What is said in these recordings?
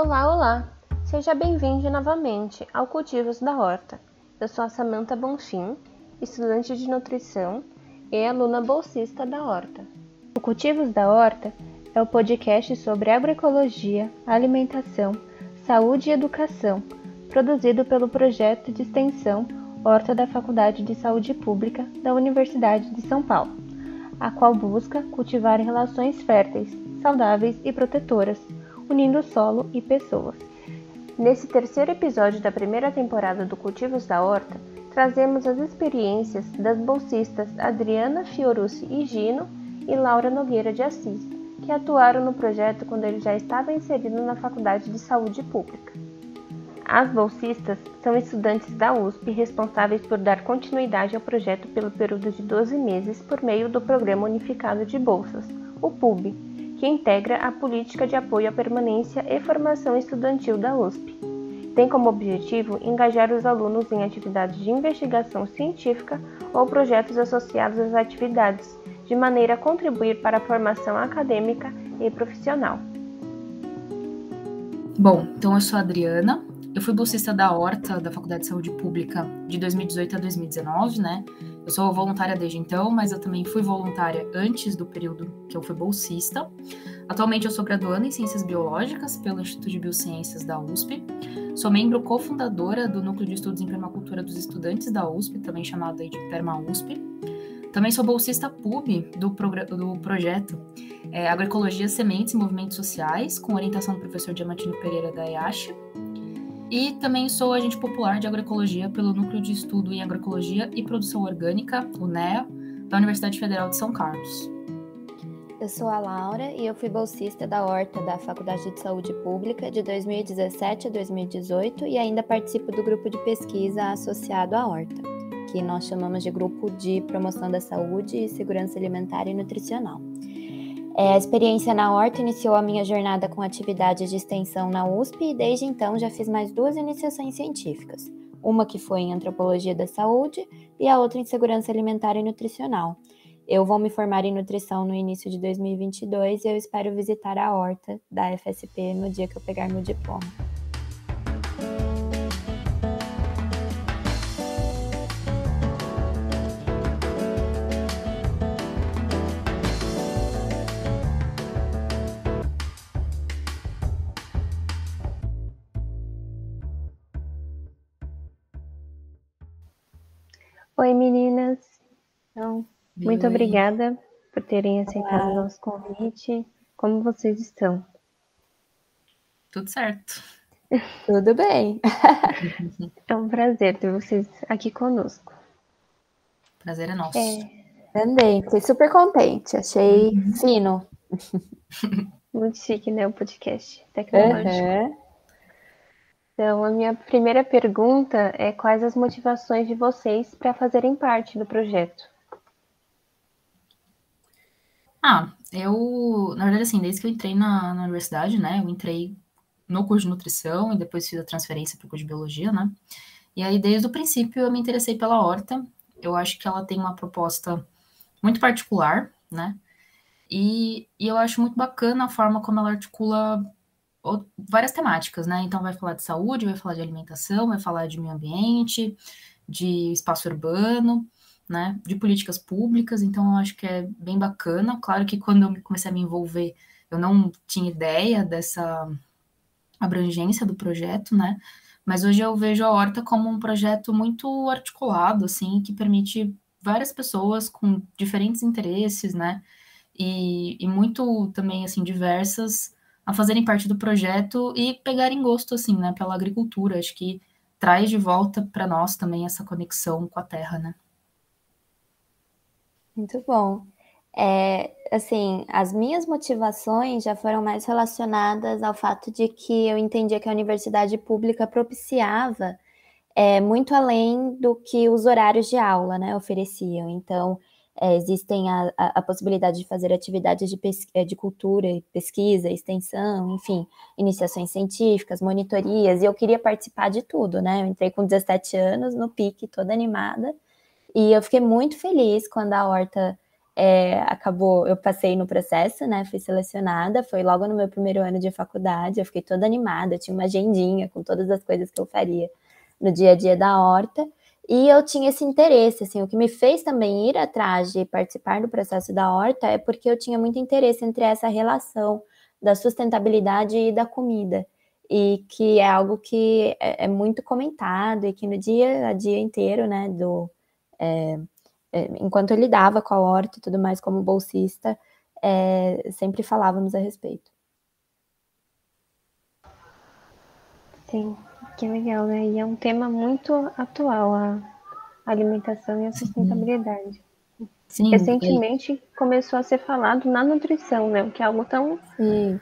Olá, olá! Seja bem-vindo novamente ao Cultivos da Horta. Eu sou a Samantha Bonfim, estudante de nutrição e aluna bolsista da Horta. O Cultivos da Horta é o podcast sobre agroecologia, alimentação, saúde e educação, produzido pelo projeto de extensão Horta da Faculdade de Saúde Pública da Universidade de São Paulo, a qual busca cultivar relações férteis, saudáveis e protetoras, unindo solo e pessoas. Nesse terceiro episódio da primeira temporada do Cultivos da Horta, trazemos as experiências das bolsistas Adriana Fiorucci e Gino e Laura Nogueira de Assis, que atuaram no projeto quando ele já estava inserido na Faculdade de Saúde Pública. As bolsistas são estudantes da USP responsáveis por dar continuidade ao projeto pelo período de 12 meses por meio do Programa Unificado de Bolsas, o PUB, que integra a Política de Apoio à Permanência e Formação Estudantil da USP. Tem como objetivo engajar os alunos em atividades de investigação científica ou projetos associados às atividades, de maneira a contribuir para a formação acadêmica e profissional. Bom, então eu sou a Adriana, eu fui bolsista da Horta, da Faculdade de Saúde Pública, de 2018 a 2019, né? Eu sou voluntária desde então, mas eu também fui voluntária antes do período que eu fui bolsista. Atualmente eu sou graduanda em Ciências Biológicas pelo Instituto de Biociências da USP. Sou membro cofundadora do Núcleo de Estudos em Permacultura dos Estudantes da USP, também chamado de PermaUSP. Também sou bolsista PUB do, do projeto é, Agroecologia, Sementes e Movimentos Sociais, com orientação do professor Diamantino Pereira da EASH. E também sou agente popular de agroecologia pelo Núcleo de Estudo em Agroecologia e Produção Orgânica, o NEA, da Universidade Federal de São Carlos. Eu sou a Laura e eu fui bolsista da Horta da Faculdade de Saúde Pública de 2017 a 2018 e ainda participo do grupo de pesquisa associado à Horta, que nós chamamos de Grupo de Promoção da Saúde e Segurança Alimentar e Nutricional. É, a experiência na horta iniciou a minha jornada com atividades de extensão na USP e desde então já fiz mais duas iniciações científicas. Uma que foi em antropologia da saúde e a outra em segurança alimentar e nutricional. Eu vou me formar em nutrição no início de 2022 e eu espero visitar a horta da FSP no dia que eu pegar meu diploma. Muito Oi. obrigada por terem aceitado Olá. o nosso convite. Como vocês estão? Tudo certo. Tudo bem. é um prazer ter vocês aqui conosco. Prazer é nosso. É. Também, fiquei super contente. Achei uhum. fino. Muito chique, né? O podcast tecnológico. Uhum. Então, a minha primeira pergunta é quais as motivações de vocês para fazerem parte do projeto? Ah, eu, na verdade, assim, desde que eu entrei na, na universidade, né, eu entrei no curso de nutrição e depois fiz a transferência para o curso de biologia, né, e aí desde o princípio eu me interessei pela horta, eu acho que ela tem uma proposta muito particular, né, e, e eu acho muito bacana a forma como ela articula várias temáticas, né? Então vai falar de saúde, vai falar de alimentação, vai falar de meio ambiente, de espaço urbano, né? De políticas públicas. Então eu acho que é bem bacana. Claro que quando eu comecei a me envolver, eu não tinha ideia dessa abrangência do projeto, né? Mas hoje eu vejo a Horta como um projeto muito articulado, assim, que permite várias pessoas com diferentes interesses, né? E, e muito também, assim, diversas a fazerem parte do projeto e pegarem gosto, assim, né, pela agricultura. Acho que traz de volta para nós também essa conexão com a terra, né? Muito bom. É, assim, as minhas motivações já foram mais relacionadas ao fato de que eu entendia que a universidade pública propiciava é, muito além do que os horários de aula, né, ofereciam. Então, é, existem a, a, a, possibilidade de fazer atividades de, é, de cultura, pesquisa, extensão, enfim, iniciações científicas, monitorias, e eu queria participar de tudo, né? Eu entrei com 17 anos no PIC, toda animada, e eu fiquei muito feliz quando a Horta é, acabou, eu passei no processo, né? Fui selecionada, foi logo no meu primeiro ano de faculdade, eu fiquei toda animada, tinha uma agendinha com todas as coisas que eu faria no dia a dia da horta. E eu tinha esse interesse, assim, o que me fez também ir atrás de participar do processo da horta é porque eu tinha muito interesse entre essa relação da sustentabilidade e da comida, e que é algo que é, é muito comentado e que no dia a dia inteiro, né, do é, é, enquanto eu lidava com a horta e tudo mais como bolsista, é, sempre falávamos a respeito. Sim, que legal, né? E é um tema muito atual, a alimentação e a sustentabilidade. Sim, Recentemente é. começou a ser falado na nutrição, né? Que é algo tão Sim.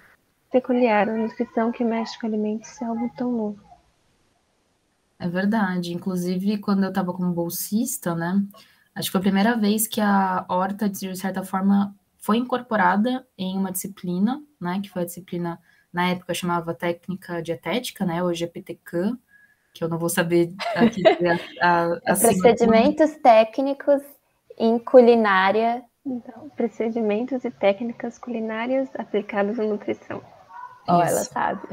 peculiar. A nutrição que mexe com alimentos é algo tão novo. É verdade. Inclusive, quando eu estava como bolsista, né? Acho que foi a primeira vez que a horta, de certa forma, foi incorporada em uma disciplina, né? Que foi a disciplina, na época, chamava Técnica Dietética, né? Hoje é PTCAM, que eu não vou saber aqui a, a, a Procedimentos técnicos em culinária. Então, procedimentos e técnicas culinárias aplicadas na nutrição. Ó, oh, ela sabe.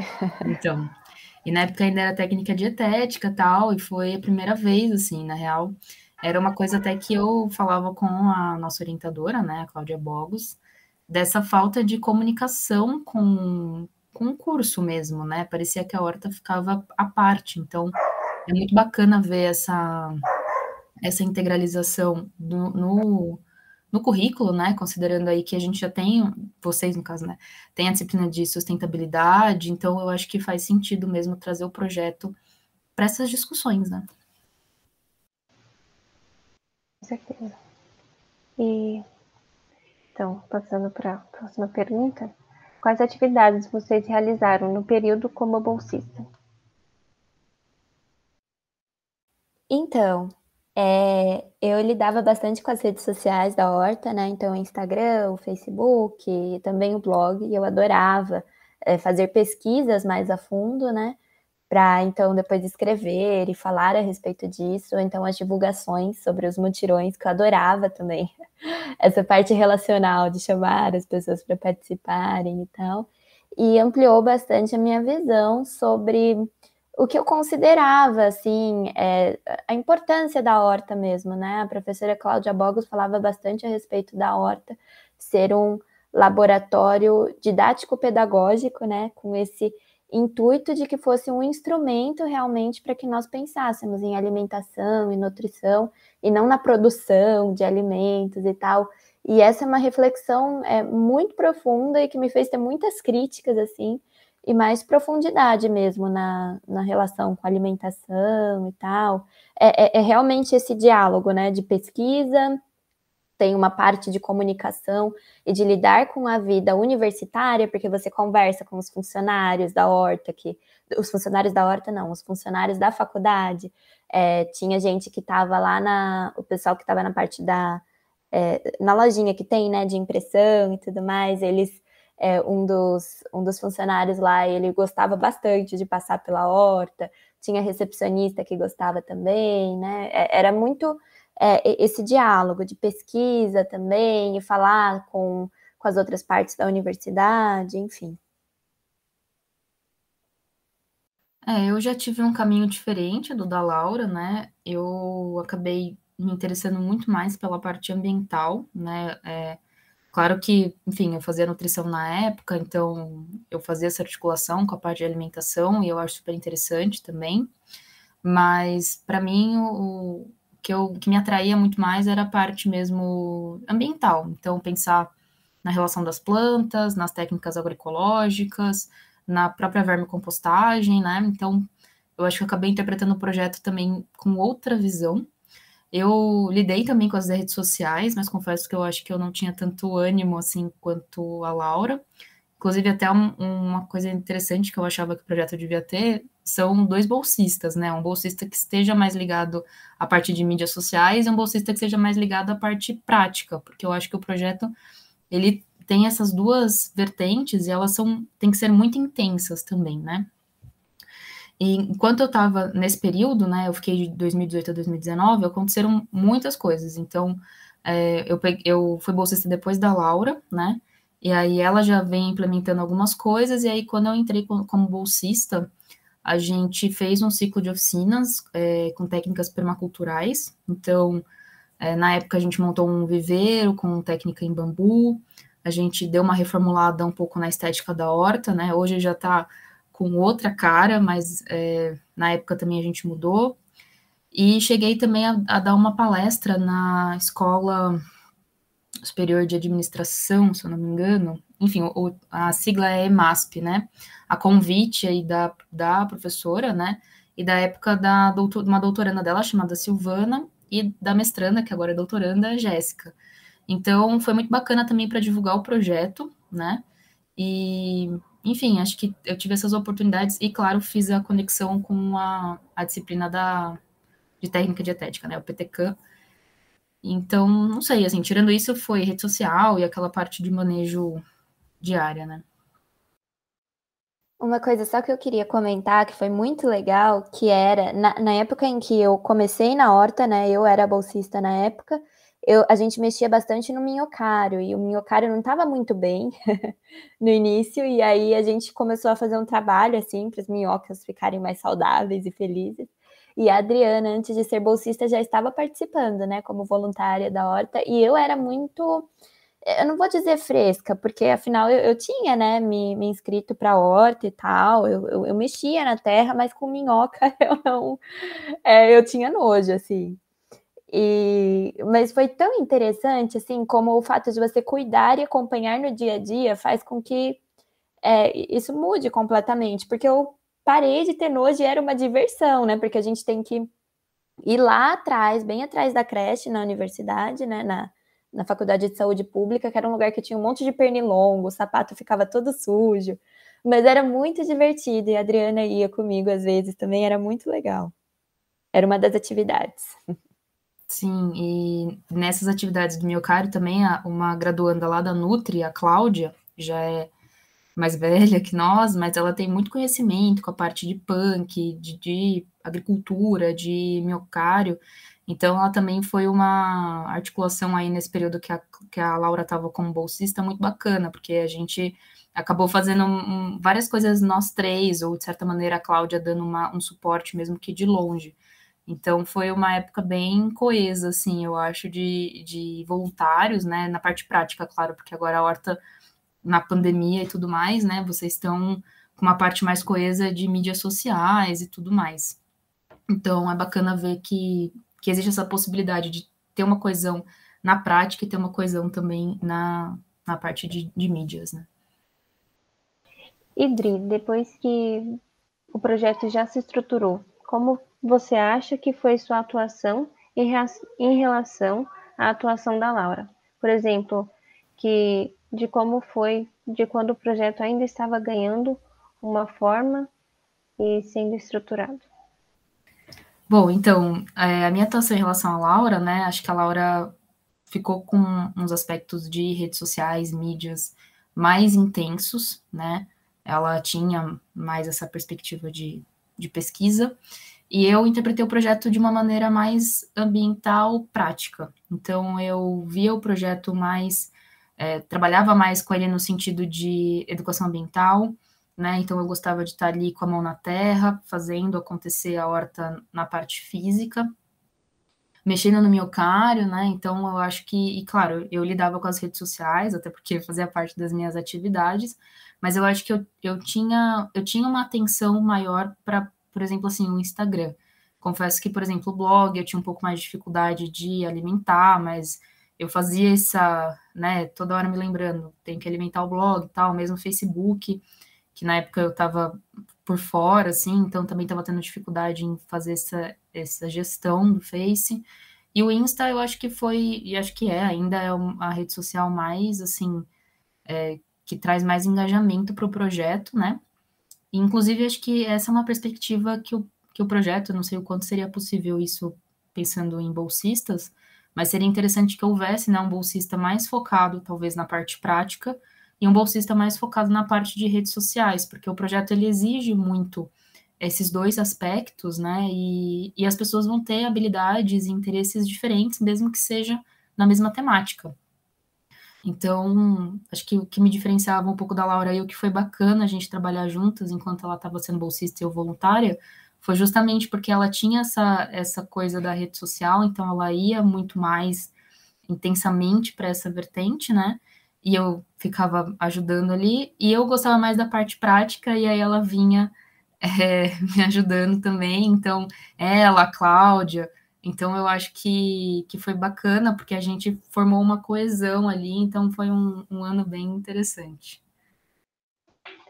Então, e na época ainda era técnica dietética tal, e foi a primeira vez, assim, na real. Era uma coisa até que eu falava com a nossa orientadora, né, a Cláudia Bogos, dessa falta de comunicação com, com o curso mesmo, né? Parecia que a horta ficava à parte. Então, é muito bacana ver essa essa integralização no, no, no, currículo, né? Considerando aí que a gente já tem, vocês no caso, né? Tem a disciplina de sustentabilidade, então eu acho que faz sentido mesmo trazer o projeto para essas discussões, né? Com certeza. E então, passando para a próxima pergunta, quais atividades vocês realizaram no período como bolsista? Então, é, eu lidava bastante com as redes sociais da Horta, né? Então, o Instagram, o Facebook, também o blog, e eu adorava é, fazer pesquisas mais a fundo, né? Para então depois escrever e falar a respeito disso, ou então as divulgações sobre os mutirões, que eu adorava também, essa parte relacional de chamar as pessoas para participarem e tal. E ampliou bastante a minha visão sobre o que eu considerava, assim, é, a importância da horta mesmo, né? A professora Cláudia Bogos falava bastante a respeito da horta ser um laboratório didático-pedagógico, né? Com esse intuito de que fosse um instrumento realmente para que nós pensássemos em alimentação e nutrição e não na produção de alimentos e tal. E essa é uma reflexão é, muito profunda e que me fez ter muitas críticas, assim, e mais profundidade mesmo na, na relação com alimentação e tal. É, é, é, realmente esse diálogo, né, de pesquisa, tem uma parte de comunicação e de lidar com a vida universitária, porque você conversa com os funcionários da horta, que os funcionários da horta não, os funcionários da faculdade. É, tinha gente que estava lá na, o pessoal que estava na parte da é, na lojinha que tem, né, de impressão e tudo mais, eles é, um, dos, um dos funcionários lá, ele gostava bastante de passar pela horta, tinha recepcionista que gostava também, né? É, era muito é, esse diálogo de pesquisa também, e falar com, com as outras partes da universidade, enfim. É, eu já tive um caminho diferente do da Laura, né? Eu acabei me interessando muito mais pela parte ambiental, né? É, Claro que, enfim, eu fazia nutrição na época, então eu fazia essa articulação com a parte de alimentação e eu acho super interessante também. Mas para mim o, que, eu, que me atraía muito mais era a parte mesmo ambiental. Então pensar na relação das plantas, nas técnicas agroecológicas, na própria vermicompostagem, né? Então eu acho que eu acabei interpretando o projeto também com outra visão eu lidei também com as redes sociais, mas confesso que eu acho que eu não tinha tanto ânimo assim quanto a Laura. Inclusive, até um, uma coisa interessante que eu achava que o projeto devia ter são dois bolsistas, né? Um bolsista que esteja mais ligado à parte de mídias sociais e um bolsista que seja mais ligado à parte prática, porque eu acho que o projeto ele tem essas duas vertentes e elas são têm que ser muito intensas também, né? E enquanto eu estava nesse período, né, eu fiquei de 2018 a 2019, aconteceram muitas coisas. Então, é, eu, peguei, eu fui bolsista depois da Laura, né? E aí ela já vem implementando algumas coisas, e aí quando eu entrei como bolsista, a gente fez um ciclo de oficinas é, com técnicas permaculturais. Então, é, na época a gente montou um viveiro com técnica em bambu, a gente deu uma reformulada um pouco na estética da horta, né? Hoje já está com outra cara, mas é, na época também a gente mudou. E cheguei também a, a dar uma palestra na escola Superior de Administração, se eu não me engano, enfim, o, a sigla é EMASP, né? A convite aí da, da professora, né? E da época da doutor, uma doutoranda dela chamada Silvana e da mestranda, que agora é doutoranda, Jéssica. Então, foi muito bacana também para divulgar o projeto, né? E, enfim, acho que eu tive essas oportunidades e, claro, fiz a conexão com a, a disciplina da, de técnica dietética, né? O PTCAM, então, não sei, assim, tirando isso, foi rede social e aquela parte de manejo diária, né? Uma coisa só que eu queria comentar, que foi muito legal, que era, na, na época em que eu comecei na horta, né, eu era bolsista na época, eu, a gente mexia bastante no minhocário, e o minhocário não estava muito bem no início, e aí a gente começou a fazer um trabalho, assim, para as minhocas ficarem mais saudáveis e felizes. E a Adriana, antes de ser bolsista, já estava participando, né, como voluntária da horta, e eu era muito, eu não vou dizer fresca, porque afinal eu, eu tinha, né, me, me inscrito para a horta e tal, eu, eu, eu, mexia na terra, mas com minhoca eu não, é, eu tinha nojo, assim. E, mas foi tão interessante, assim, como o fato de você cuidar e acompanhar no dia a dia faz com que é, isso mude completamente, porque eu parei de ter nojo e era uma diversão, né? Porque a gente tem que ir lá atrás, bem atrás da creche, na universidade, né? Na, na faculdade de saúde pública, que era um lugar que tinha um monte de pernilongo, o sapato ficava todo sujo, mas era muito divertido e a Adriana ia comigo às vezes também, era muito legal. Era uma das atividades. Sim, e nessas atividades do miocárdio também, uma graduanda lá da Nutri, a Cláudia, já é mais velha que nós, mas ela tem muito conhecimento com a parte de punk, de, de agricultura, de miocário. Então, ela também foi uma articulação aí nesse período que a, que a Laura estava como bolsista muito bacana, porque a gente acabou fazendo um, várias coisas nós três, ou de certa maneira a Cláudia dando uma, um suporte mesmo que de longe. Então, foi uma época bem coesa, assim, eu acho, de, de voluntários, né, na parte prática, claro, porque agora a Horta na pandemia e tudo mais, né? Vocês estão com uma parte mais coesa de mídias sociais e tudo mais. Então é bacana ver que, que existe essa possibilidade de ter uma coesão na prática e ter uma coesão também na, na parte de, de mídias, né? Idri, depois que o projeto já se estruturou, como você acha que foi sua atuação em, em relação à atuação da Laura? Por exemplo, que de como foi de quando o projeto ainda estava ganhando uma forma e sendo estruturado. Bom, então, é, a minha atuação em relação à Laura, né, acho que a Laura ficou com uns aspectos de redes sociais, mídias mais intensos, né, ela tinha mais essa perspectiva de, de pesquisa, e eu interpretei o projeto de uma maneira mais ambiental prática. Então, eu via o projeto mais é, trabalhava mais com ele no sentido de educação ambiental, né? Então eu gostava de estar ali com a mão na terra, fazendo acontecer a horta na parte física, mexendo no miocário, né? Então eu acho que, e claro, eu lidava com as redes sociais, até porque fazia parte das minhas atividades, mas eu acho que eu, eu tinha eu tinha uma atenção maior para, por exemplo, assim, o Instagram. Confesso que, por exemplo, o blog eu tinha um pouco mais de dificuldade de alimentar, mas eu fazia essa, né, toda hora me lembrando, tem que alimentar o blog e tal, mesmo o Facebook, que na época eu estava por fora, assim, então também estava tendo dificuldade em fazer essa, essa gestão do Face. E o Insta, eu acho que foi, e acho que é, ainda é a rede social mais, assim, é, que traz mais engajamento para o projeto, né? Inclusive, acho que essa é uma perspectiva que o, que o projeto, não sei o quanto seria possível isso pensando em bolsistas, mas seria interessante que houvesse né, um bolsista mais focado, talvez, na parte prática, e um bolsista mais focado na parte de redes sociais, porque o projeto ele exige muito esses dois aspectos, né? E, e as pessoas vão ter habilidades e interesses diferentes, mesmo que seja na mesma temática. Então, acho que o que me diferenciava um pouco da Laura e o que foi bacana a gente trabalhar juntas enquanto ela estava sendo bolsista e eu voluntária, foi justamente porque ela tinha essa, essa coisa da rede social, então ela ia muito mais intensamente para essa vertente, né? E eu ficava ajudando ali, e eu gostava mais da parte prática, e aí ela vinha é, me ajudando também. Então, ela, a Cláudia, então eu acho que, que foi bacana, porque a gente formou uma coesão ali, então foi um, um ano bem interessante.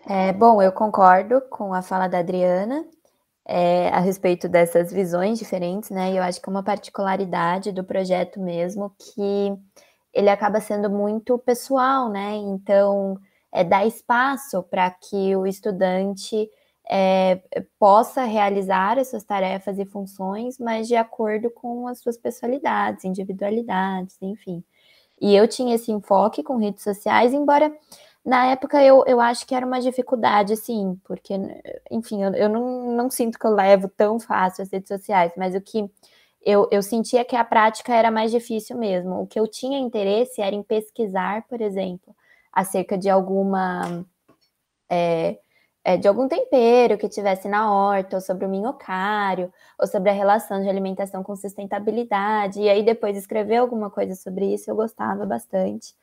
É, bom, eu concordo com a fala da Adriana é, a respeito dessas visões diferentes, né? E eu acho que é uma particularidade do projeto mesmo que ele acaba sendo muito pessoal, né? Então, é dar espaço para que o estudante é, possa realizar as suas tarefas e funções, mas de acordo com as suas pessoalidades, individualidades, enfim. E eu tinha esse enfoque com redes sociais, embora na época eu, eu acho que era uma dificuldade, sim, porque, enfim, eu, eu não, não sinto que eu levo tão fácil as redes sociais, mas o que eu, eu sentia que a prática era mais difícil mesmo. O que eu tinha interesse era em pesquisar, por exemplo, acerca de alguma. É, é, de algum tempero que tivesse na horta, ou sobre o minhocário, ou sobre a relação de alimentação com sustentabilidade. E aí depois escrever alguma coisa sobre isso, eu gostava bastante.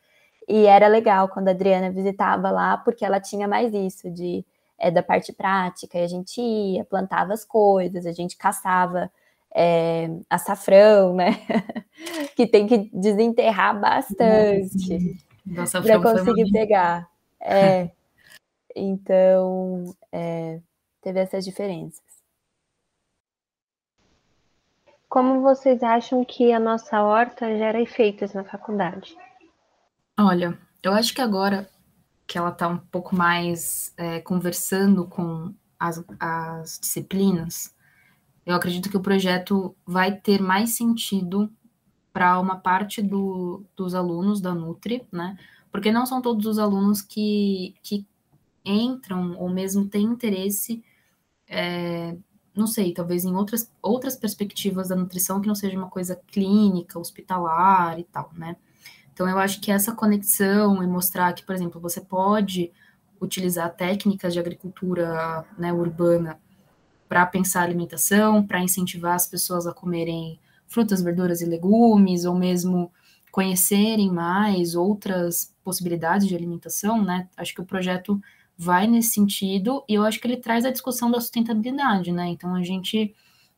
E era legal quando a Adriana visitava lá, porque ela tinha mais isso de é, da parte prática, e a gente ia, plantava as coisas, a gente caçava é, açafrão, né? que tem que desenterrar bastante para conseguir pegar. É. Então, é, teve essas diferenças. Como vocês acham que a nossa horta gera efeitos na faculdade? Olha, eu acho que agora que ela está um pouco mais é, conversando com as, as disciplinas, eu acredito que o projeto vai ter mais sentido para uma parte do, dos alunos da Nutri, né? Porque não são todos os alunos que, que entram ou mesmo têm interesse, é, não sei, talvez em outras, outras perspectivas da nutrição que não seja uma coisa clínica, hospitalar e tal, né? Então, eu acho que essa conexão e mostrar que, por exemplo, você pode utilizar técnicas de agricultura né, urbana para pensar alimentação, para incentivar as pessoas a comerem frutas, verduras e legumes, ou mesmo conhecerem mais outras possibilidades de alimentação, né? Acho que o projeto vai nesse sentido e eu acho que ele traz a discussão da sustentabilidade, né? Então a gente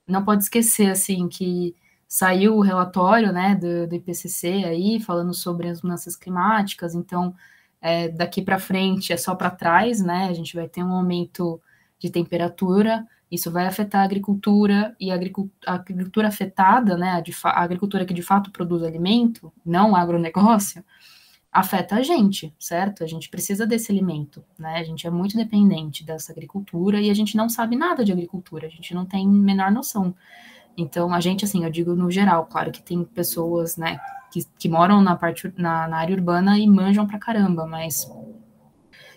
não pode esquecer assim que saiu o relatório, né, do, do IPCC aí falando sobre as mudanças climáticas. Então é, daqui para frente é só para trás, né? A gente vai ter um aumento de temperatura, isso vai afetar a agricultura e a agricultura, afetada, né? A, a agricultura que de fato produz alimento, não o agronegócio afeta a gente, certo? A gente precisa desse alimento, né? A gente é muito dependente dessa agricultura e a gente não sabe nada de agricultura, a gente não tem menor noção. Então, a gente, assim, eu digo no geral, claro que tem pessoas, né, que, que moram na parte, na, na área urbana e manjam pra caramba, mas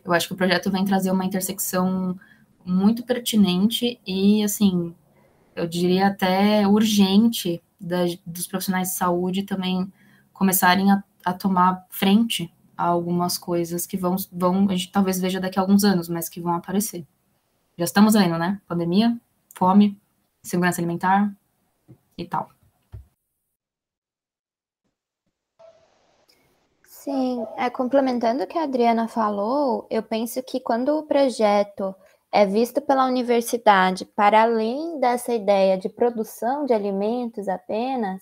eu acho que o projeto vem trazer uma intersecção muito pertinente e, assim, eu diria até urgente da, dos profissionais de saúde também começarem a a tomar frente a algumas coisas que vão, vão, a gente talvez veja daqui a alguns anos, mas que vão aparecer. Já estamos vendo, né? Pandemia, fome, segurança alimentar e tal. Sim, é, complementando o que a Adriana falou, eu penso que quando o projeto é visto pela universidade para além dessa ideia de produção de alimentos apenas,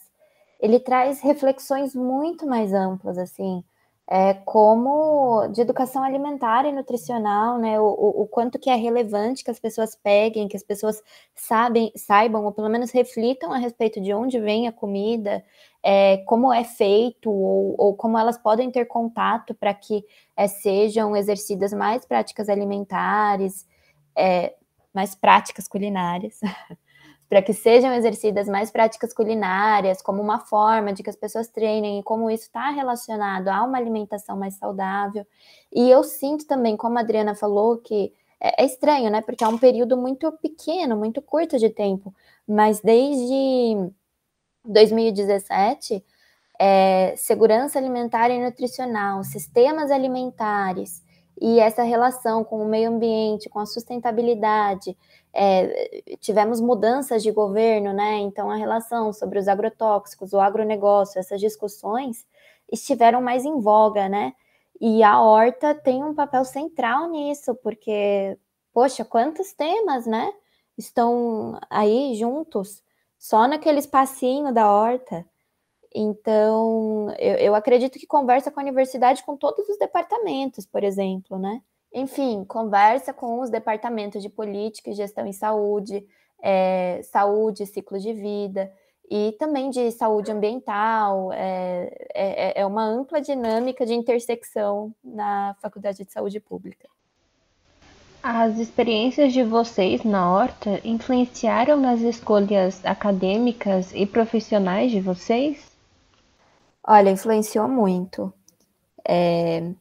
ele traz reflexões muito mais amplas, assim, é, como de educação alimentar e nutricional, né? O, o, o, quanto que é relevante que as pessoas peguem, que as pessoas sabem, saibam, ou pelo menos reflitam a respeito de onde vem a comida, é, como é feito, ou, ou, como elas podem ter contato para que é, sejam exercidas mais práticas alimentares, é, mais práticas culinárias. para que sejam exercidas mais práticas culinárias, como uma forma de que as pessoas treinem e como isso está relacionado a uma alimentação mais saudável. E eu sinto também, como a Adriana falou, que é, é estranho, né? Porque é um período muito pequeno, muito curto de tempo, mas desde 2017 é, segurança alimentar e nutricional, sistemas alimentares e essa relação com o meio ambiente, com a sustentabilidade. É, tivemos mudanças de governo, né? Então, a relação sobre os agrotóxicos, o agronegócio, essas discussões estiveram mais em voga, né? E a horta tem um papel central nisso, porque, poxa, quantos temas, né? Estão aí juntos, só naquele espacinho da horta. Então, eu, eu acredito que conversa com a universidade com todos os departamentos, por exemplo, né? Enfim, conversa com os departamentos de política e gestão em saúde, é, saúde, ciclo de vida, e também de saúde ambiental. É, é, é uma ampla dinâmica de intersecção na Faculdade de Saúde Pública. As experiências de vocês na horta influenciaram nas escolhas acadêmicas e profissionais de vocês? Olha, influenciou muito. É,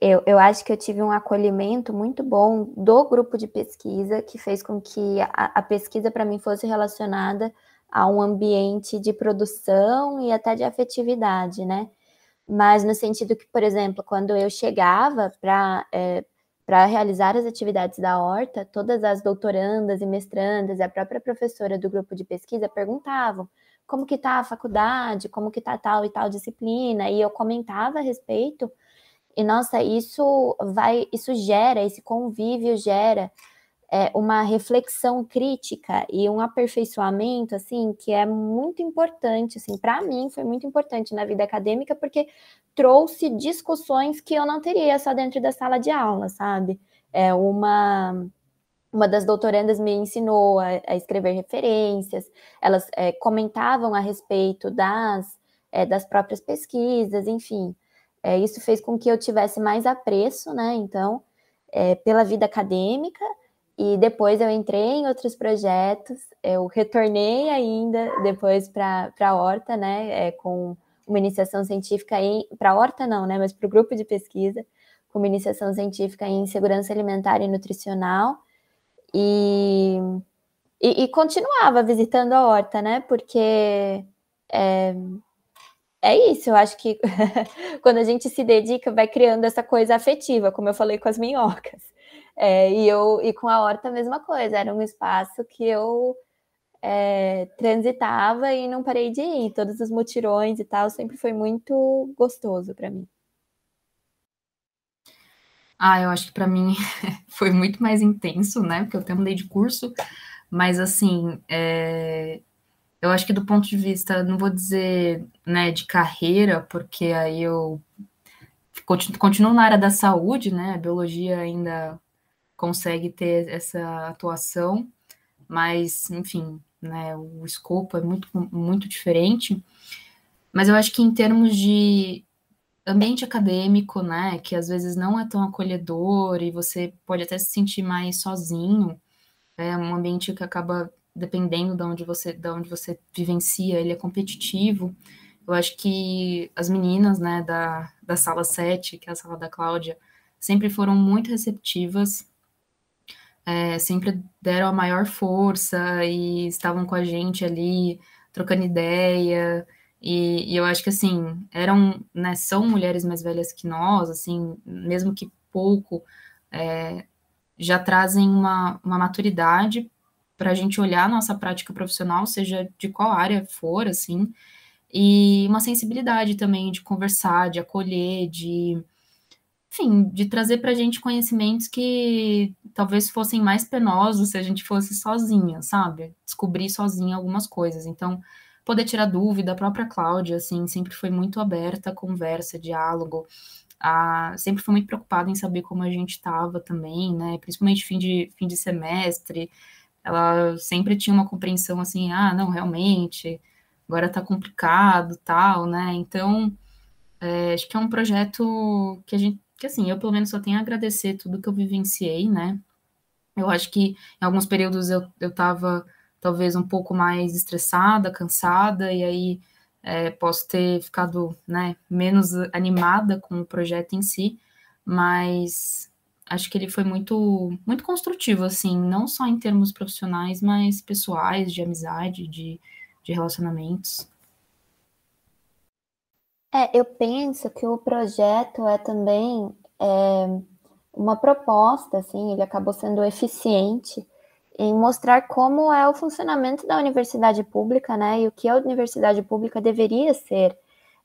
eu, eu acho que eu tive um acolhimento muito bom do grupo de pesquisa, que fez com que a, a pesquisa para mim fosse relacionada a um ambiente de produção e até de afetividade, né? Mas no sentido que, por exemplo, quando eu chegava para é, para realizar as atividades da horta, todas as doutorandas e mestrandas e a própria professora do grupo de pesquisa perguntavam como que tá a faculdade, como que tá tal e tal disciplina, e eu comentava a respeito, e nossa, isso vai, isso gera, esse convívio gera é, uma reflexão crítica e um aperfeiçoamento, assim, que é muito importante, assim, para mim foi muito importante na vida acadêmica, porque trouxe discussões que eu não teria só dentro da sala de aula, sabe? É uma uma das doutorandas me ensinou a, a escrever referências, elas é, comentavam a respeito das, é, das próprias pesquisas, enfim. É, isso fez com que eu tivesse mais apreço, né, então, é, pela vida acadêmica, e depois eu entrei em outros projetos, eu retornei ainda depois para a Horta, né, é, com uma iniciação científica para a Horta não, né, mas para o grupo de pesquisa, com uma iniciação científica em segurança alimentar e nutricional, e, e, e, continuava visitando a horta, né? Porque é, é isso, eu acho que quando a gente se dedica, vai criando essa coisa afetiva, como eu falei com as minhocas. É, e eu e com a horta a mesma coisa, era um espaço que eu é, transitava e não parei de ir. Todos os mutirões e tal sempre foi muito gostoso para mim. Ah, eu acho que para mim foi muito mais intenso, né? Porque eu mudei de curso, mas assim, é... eu acho que do ponto de vista, não vou dizer, né, de carreira, porque aí eu continuo na área da saúde, né? A biologia ainda consegue ter essa atuação, mas, enfim, né, o escopo é muito, muito diferente. Mas eu acho que em termos de ambiente acadêmico, né, que às vezes não é tão acolhedor e você pode até se sentir mais sozinho, é um ambiente que acaba dependendo de onde você, de onde você vivencia, ele é competitivo. Eu acho que as meninas, né, da, da sala 7, que é a sala da Cláudia, sempre foram muito receptivas, é, sempre deram a maior força e estavam com a gente ali, trocando ideia, e, e, eu acho que assim, eram, né, são mulheres mais velhas que nós, assim, mesmo que pouco, é, já trazem uma, uma maturidade para a gente olhar a nossa prática profissional, seja de qual área for, assim, e uma sensibilidade também de conversar, de acolher, de, enfim, de trazer para a gente conhecimentos que talvez fossem mais penosos se a gente fosse sozinha, sabe? Descobrir sozinha algumas coisas. Então, poder tirar dúvida. A própria Cláudia, assim, sempre foi muito aberta a conversa, diálogo. A, sempre foi muito preocupada em saber como a gente estava também, né? Principalmente fim de, fim de semestre. Ela sempre tinha uma compreensão assim, ah, não, realmente, agora tá complicado, tal, né? Então, é, acho que é um projeto que a gente, que assim, eu pelo menos só tenho a agradecer tudo que eu vivenciei, né? Eu acho que em alguns períodos eu, eu tava talvez um pouco mais estressada, cansada, e aí é, posso ter ficado né, menos animada com o projeto em si, mas acho que ele foi muito, muito construtivo, assim, não só em termos profissionais, mas pessoais, de amizade, de, de relacionamentos. É, eu penso que o projeto é também é, uma proposta, assim, ele acabou sendo eficiente em mostrar como é o funcionamento da universidade pública, né, e o que a universidade pública deveria ser,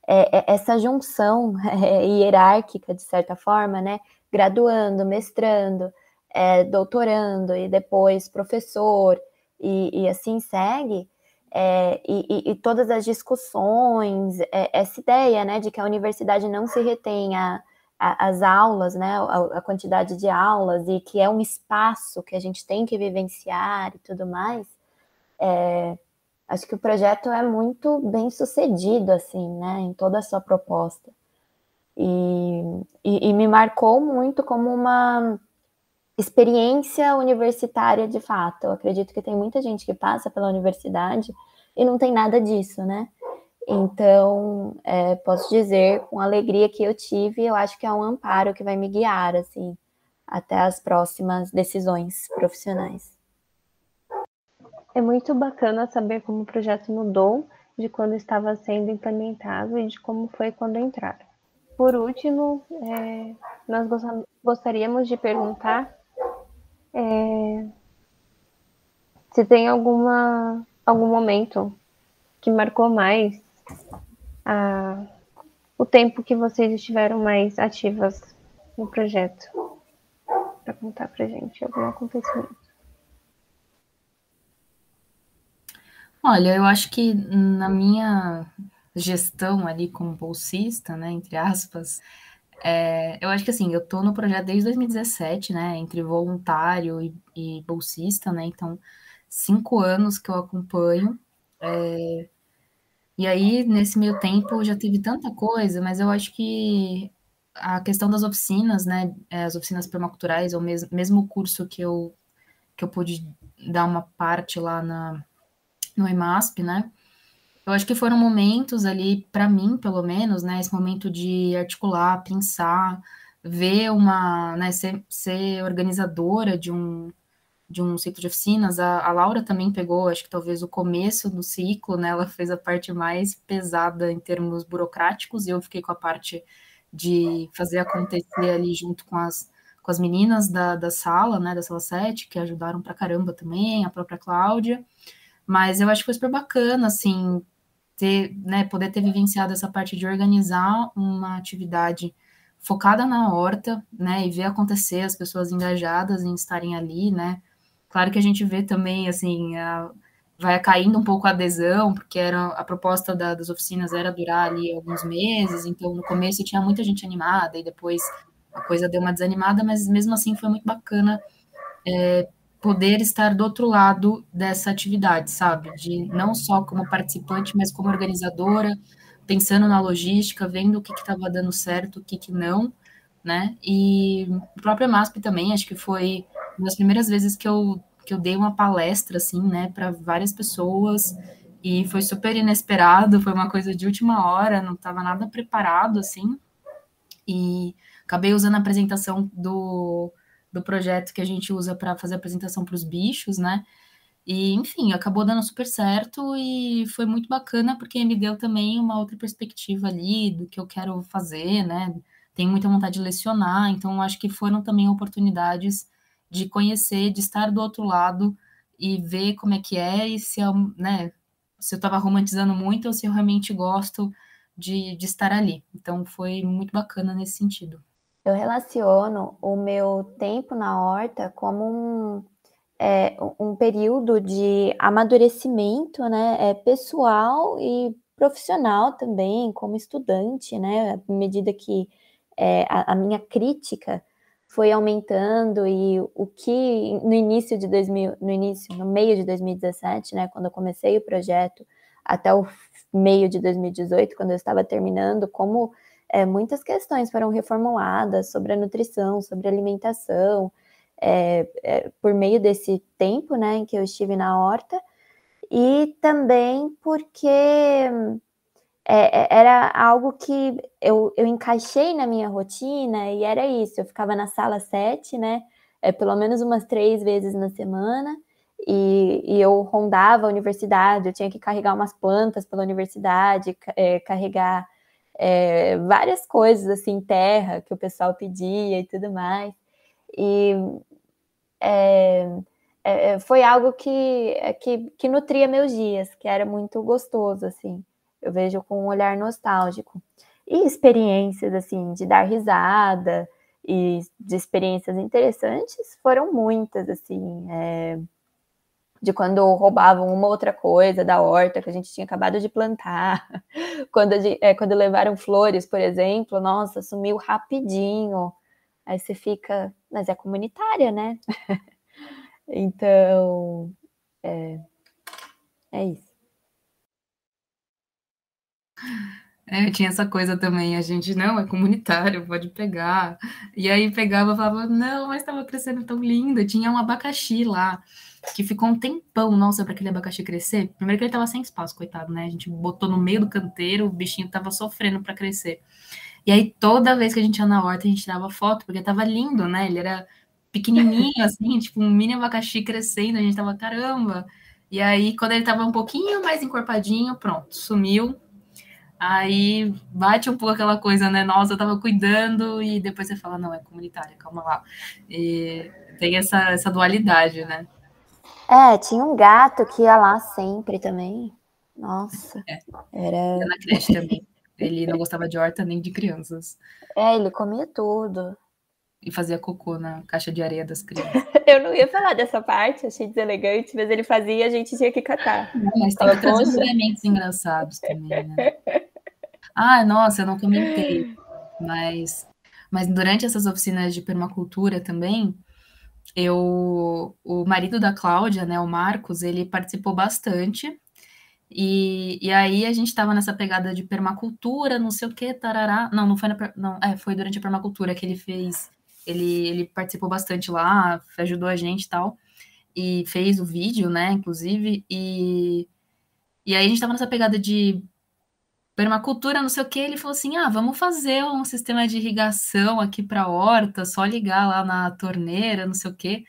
é, é essa junção é, hierárquica, de certa forma, né, graduando, mestrando, é, doutorando e depois professor, e, e assim segue, é, e, e, todas as discussões, é, essa ideia, né, de que a universidade não se retém a, a, as aulas, né, a, a, quantidade de aulas, e que é um espaço que a gente tem que vivenciar e tudo mais, é, acho que o projeto é muito bem sucedido, assim, né, em toda a sua proposta. E, e, e me marcou muito como uma experiência universitária de fato. Eu acredito que tem muita gente que passa pela universidade e não tem nada disso, né? Então, é, posso dizer com alegria que eu tive, eu acho que é um amparo que vai me guiar, assim, até as próximas decisões profissionais. É muito bacana saber como o projeto mudou de quando estava sendo implementado e de como foi quando entraram. Por último, é, nós gostaríamos de perguntar é, se tem alguma algum momento que marcou mais a, o tempo que vocês estiveram mais ativas no projeto para contar para gente algum acontecimento. Olha, eu acho que na minha gestão ali como bolsista, né, entre aspas, é, eu acho que assim, eu tô no projeto desde 2017, né? Entre voluntário e, e bolsista, né? Então, cinco anos que eu acompanho. É, e aí, nesse meio tempo, já teve tanta coisa, mas eu acho que a questão das oficinas, né? É, as oficinas permaculturais, ou mesmo, mesmo curso que eu, que eu pude dar uma parte lá na, no EMASP, né? Eu acho que foram momentos ali, para mim, pelo menos, né, esse momento de articular, pensar, ver uma, né, ser, ser organizadora de um, de um ciclo de oficinas. A, a, Laura também pegou, acho que talvez o começo do ciclo, né, ela fez a parte mais pesada em termos burocráticos, e eu fiquei com a parte de fazer acontecer ali junto com as, com as meninas da, da sala, né, da sala 7, que ajudaram pra caramba também, a própria Cláudia. Mas eu acho que foi super bacana, assim, ter, né, poder ter vivenciado essa parte de organizar uma atividade focada na horta, né, e ver acontecer as pessoas engajadas em estarem ali, né. Claro que a gente vê também, assim, a, vai caindo um pouco a adesão, porque era a proposta da, das oficinas era durar ali alguns meses, então no começo tinha muita gente animada e depois a coisa deu uma desanimada, mas mesmo assim foi muito bacana é, poder estar do outro lado dessa atividade, sabe? De não só como participante, mas como organizadora, pensando na logística, vendo o que estava dando certo, o que, que não, né? E o próprio MASP também, acho que foi uma das primeiras vezes que eu, que eu dei uma palestra, assim, né, para várias pessoas, e foi super inesperado, foi uma coisa de última hora, não estava nada preparado, assim, e acabei usando a apresentação do do projeto que a gente usa para fazer apresentação para os bichos, né? E, enfim, acabou dando super certo e foi muito bacana porque me deu também uma outra perspectiva ali do que eu quero fazer, né? Tenho muita vontade de lecionar, então acho que foram também oportunidades de conhecer, de estar do outro lado e ver como é que é e se eu, né, se eu estava romantizando muito ou se eu realmente gosto de, de estar ali. Então foi muito bacana nesse sentido. Eu relaciono o meu tempo na horta como um, é, um período de amadurecimento né, é, pessoal e profissional também, como estudante, né, à medida que é, a, a, minha crítica foi aumentando e o que no início de 2000, no início, no meio de 2017, né, quando eu comecei o projeto, até o meio de 2018, quando eu estava terminando, como é, muitas questões foram reformuladas sobre a nutrição, sobre a alimentação, é, é, por meio desse tempo né, em que eu estive na horta, e também porque é, é, era algo que eu, eu encaixei na minha rotina, e era isso, eu ficava na sala 7, né, é, pelo menos umas três vezes na semana, e, e, eu rondava a universidade, eu tinha que carregar umas plantas pela universidade, é, carregar é, várias coisas assim, terra que o pessoal pedia e tudo mais. E é, é, foi algo que, que, que nutria meus dias, que era muito gostoso, assim. Eu vejo com um olhar nostálgico. E experiências, assim, de dar risada e de experiências interessantes foram muitas, assim. É, de quando roubavam uma outra coisa da horta que a gente tinha acabado de plantar, quando, é, quando levaram flores, por exemplo, nossa, sumiu rapidinho. Aí você fica, mas é comunitária, né? então, é, é isso. É, tinha essa coisa também, a gente, não, é comunitário, pode pegar. E aí pegava e falava, não, mas estava crescendo tão lindo. Tinha um abacaxi lá, que ficou um tempão, nossa, para aquele abacaxi crescer. Primeiro que ele estava sem espaço, coitado, né? A gente botou no meio do canteiro, o bichinho estava sofrendo para crescer. E aí toda vez que a gente ia na horta, a gente tirava foto, porque estava lindo, né? Ele era pequenininho, assim, tipo um mini abacaxi crescendo, a gente tava, caramba. E aí, quando ele tava um pouquinho mais encorpadinho, pronto, sumiu, Aí bate um pouco aquela coisa, né? Nossa, eu tava cuidando, e depois você fala, não, é comunitária, calma lá. E tem essa, essa dualidade, né? É, tinha um gato que ia lá sempre também. Nossa. É. Era. Na creche também. Ele não gostava de horta nem de crianças. É, ele comia tudo. E fazia cocô na caixa de areia das crianças. eu não ia falar dessa parte, achei deselegante, mas ele fazia e a gente tinha que catar. Não, mas tem trazer elementos engraçados também, né? Ah, nossa, eu não comentei, mas, mas durante essas oficinas de permacultura também, eu, o marido da Cláudia, né, o Marcos, ele participou bastante. E, e aí a gente estava nessa pegada de permacultura, não sei o que, tarará. Não, não foi na, não, é, foi durante a permacultura que ele fez, ele, ele participou bastante lá, ajudou a gente e tal, e fez o vídeo, né, inclusive, e, e aí a gente estava nessa pegada de permacultura, não sei o que, ele falou assim: ah, vamos fazer um sistema de irrigação aqui para a horta, só ligar lá na torneira, não sei o que.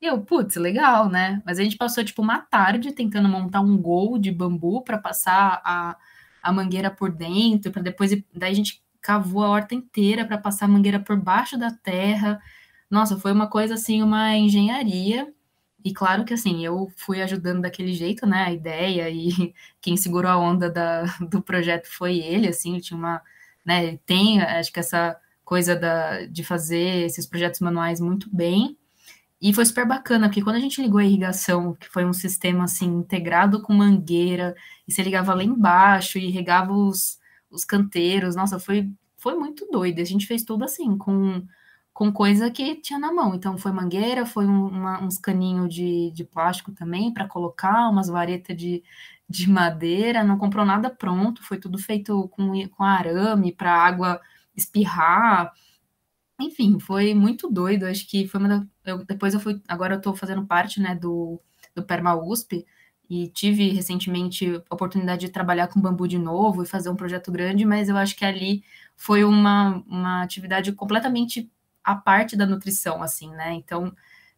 E eu, putz, legal, né? Mas a gente passou tipo uma tarde tentando montar um gol de bambu para passar a, a mangueira por dentro, para depois daí a gente cavou a horta inteira para passar a mangueira por baixo da terra. Nossa, foi uma coisa assim, uma engenharia. E claro que assim, eu fui ajudando daquele jeito, né? A ideia e quem segurou a onda da, do projeto foi ele, assim, tinha uma, né? Tem, acho que essa coisa da, de fazer esses projetos manuais muito bem. E foi super bacana, porque quando a gente ligou a irrigação, que foi um sistema assim integrado com mangueira, e você ligava lá embaixo e regava os, os canteiros, nossa, foi, foi muito doido. A gente fez tudo assim, com com coisa que tinha na mão. Então, foi mangueira, foi um, uma, uns caninhos de, de plástico também para colocar, umas varetas de, de madeira, não comprou nada pronto, foi tudo feito com, com arame para água espirrar. Enfim, foi muito doido. Acho que foi uma da, eu, depois eu fui. Agora eu estou fazendo parte né, do, do Perma USP e tive recentemente a oportunidade de trabalhar com bambu de novo e fazer um projeto grande, mas eu acho que ali foi uma, uma atividade completamente a parte da nutrição, assim, né? Então,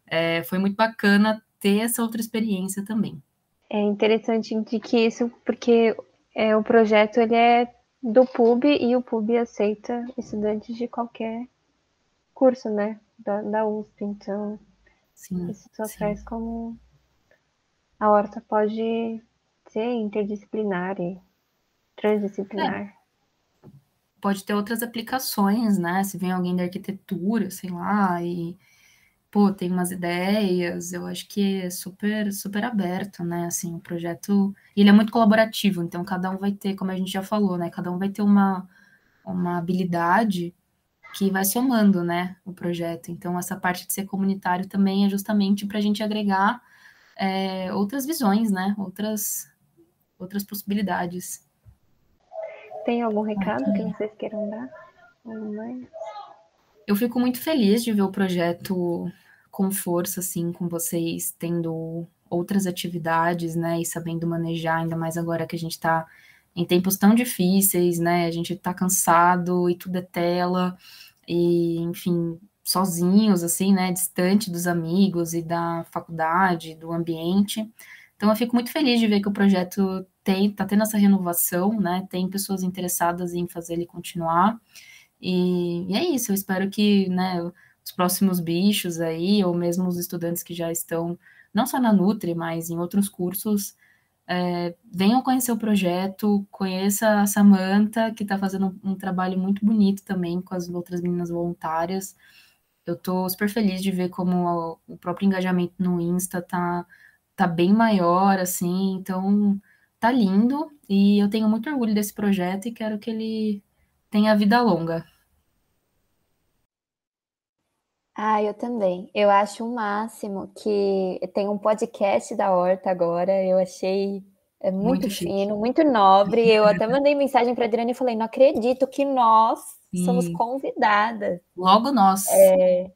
é, foi muito bacana ter essa outra experiência também. É interessante de que isso, porque é, o projeto ele é do PUB e o PUB aceita estudantes de qualquer curso, né? Da, da USP, então sim, isso só sim. faz como a horta pode ser interdisciplinar e transdisciplinar. É pode ter outras aplicações, né? Se vem alguém da arquitetura, sei lá, e pô, tem umas ideias, eu acho que é super, super aberto, né? Assim, o projeto, ele é muito colaborativo, então cada um vai ter, como a gente já falou, né? Cada um vai ter uma, uma habilidade que vai somando, né, o projeto. Então, essa parte de ser comunitário também é justamente para a gente agregar é, outras visões, né? Outras, outras possibilidades. Tem algum recado okay. que vocês queiram dar? Eu fico muito feliz de ver o projeto com força, assim, com vocês tendo outras atividades, né, e sabendo manejar, ainda mais agora que a gente está em tempos tão difíceis, né, a gente está cansado e tudo é tela, e, enfim, sozinhos, assim, né, distante dos amigos e da faculdade, do ambiente. Então, eu fico muito feliz de ver que o projeto tem, tá tendo essa renovação, né? Tem pessoas interessadas em fazer ele continuar. E, e é isso, eu espero que, né, os próximos bichos aí, ou mesmo os estudantes que já estão, não só na Nutri, mas em outros cursos, é, venham conhecer o projeto, conheça a Samantha, que está fazendo um, um, trabalho muito bonito também com as outras meninas voluntárias. Eu estou super feliz de ver como o próprio engajamento no Insta tá, tá bem maior, assim, então tá lindo e eu tenho muito orgulho desse projeto e quero que ele tenha vida longa. Ah, eu também. Eu acho o máximo que tem um podcast da Horta agora. Eu achei é muito, muito fino, muito nobre. Eu até mandei mensagem para a Adriana e falei: não acredito que nós Sim. somos convidadas. Logo nós. É,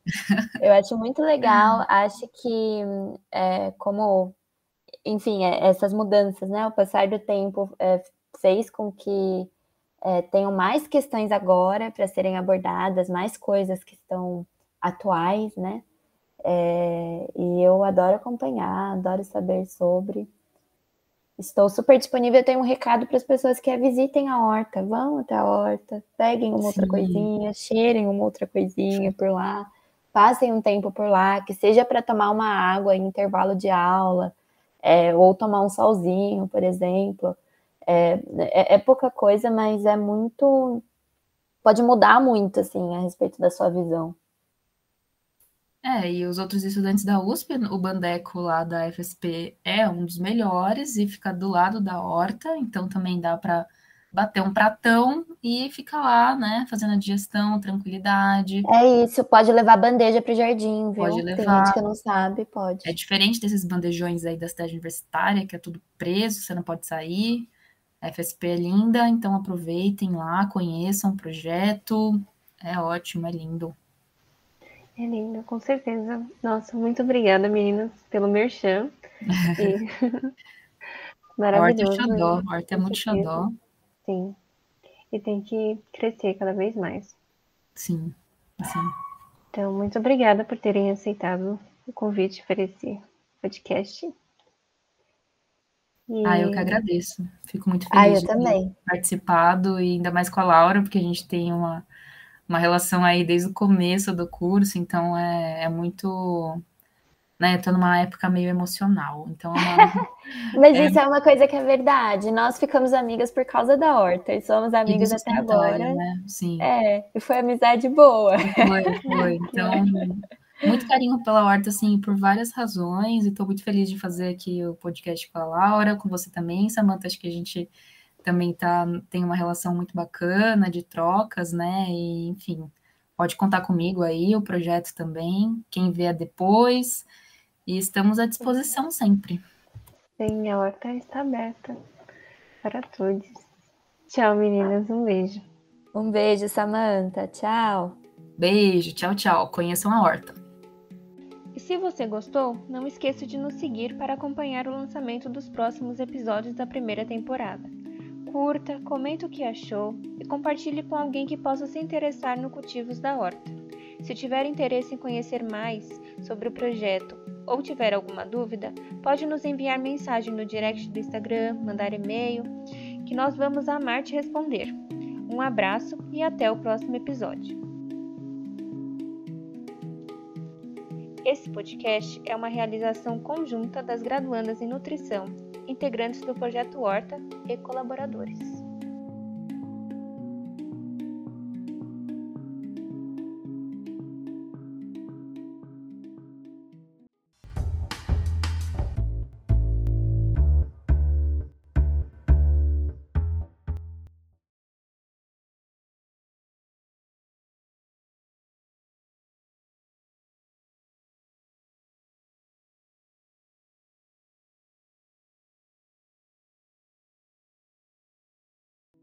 eu acho muito legal. acho que, é, como, enfim, é, essas mudanças, né? O passar do tempo é, fez com que é, tenham mais questões agora para serem abordadas, mais coisas que estão atuais, né? É, e eu adoro acompanhar, adoro saber sobre. Estou super disponível. Eu tenho um recado para as pessoas que visitem a horta. Vão até a horta, peguem uma Sim. outra coisinha, cheirem uma outra coisinha por lá, passem um tempo por lá, que seja para tomar uma água em intervalo de aula, é, ou tomar um solzinho, por exemplo. É, é, é pouca coisa, mas é muito. Pode mudar muito, assim, a respeito da sua visão. É, e os outros estudantes da USP, o Bandeco lá da FSP é um dos melhores e fica do lado da horta, então também dá para bater um pratão e ficar lá, né, fazendo a digestão, tranquilidade. É isso, pode levar bandeja para o jardim, viu? Pode levar. Tem gente que não sabe, pode. É diferente desses bandejões aí da cidade universitária, que é tudo preso, você não pode sair. A FSP é linda, então aproveitem lá, conheçam o projeto. É ótimo, é lindo. É lindo, com certeza. Nossa, muito obrigada, meninas, pelo merchan. E... Maravilhoso. Horta é xodó, horta é muito xodó. Sim. E tem que crescer cada vez mais. Sim, sim. Então, muito obrigada por terem aceitado o convite para esse podcast. E... Ah, eu que agradeço. Fico muito feliz ah, de também. ter participado, e ainda mais com a Laura, porque a gente tem uma uma relação aí desde o começo do curso, então é, é muito. Né, tô numa época meio emocional, então é Mas é, isso é uma coisa que é verdade. Nós ficamos amigas por causa da horta e somos amigas até agora. Né? Sim. É, e foi amizade boa. Foi, foi. Então, muito carinho pela horta, assim, por várias razões, e tô muito feliz de fazer aqui o podcast com a Laura, com você também, Samanta, acho que a gente também tá, tem uma relação muito bacana de trocas, né? E, enfim, pode contar comigo aí, o projeto também, quem vier depois, e estamos à disposição sempre. Sim, a horta está aberta para todos. Tchau, meninas, um beijo. Um beijo, Samantha. Tchau. Beijo, tchau, tchau. Conheçam a horta. E se você gostou, não esqueça de nos seguir para acompanhar o lançamento dos próximos episódios da primeira temporada curta, comente o que achou e compartilhe com alguém que possa se interessar no cultivos da horta. Se tiver interesse em conhecer mais sobre o projeto ou tiver alguma dúvida, pode nos enviar mensagem no direct do Instagram, mandar e-mail, que nós vamos amar te responder. Um abraço e até o próximo episódio. Esse podcast é uma realização conjunta das graduandas em nutrição integrantes do projeto Horta e colaboradores.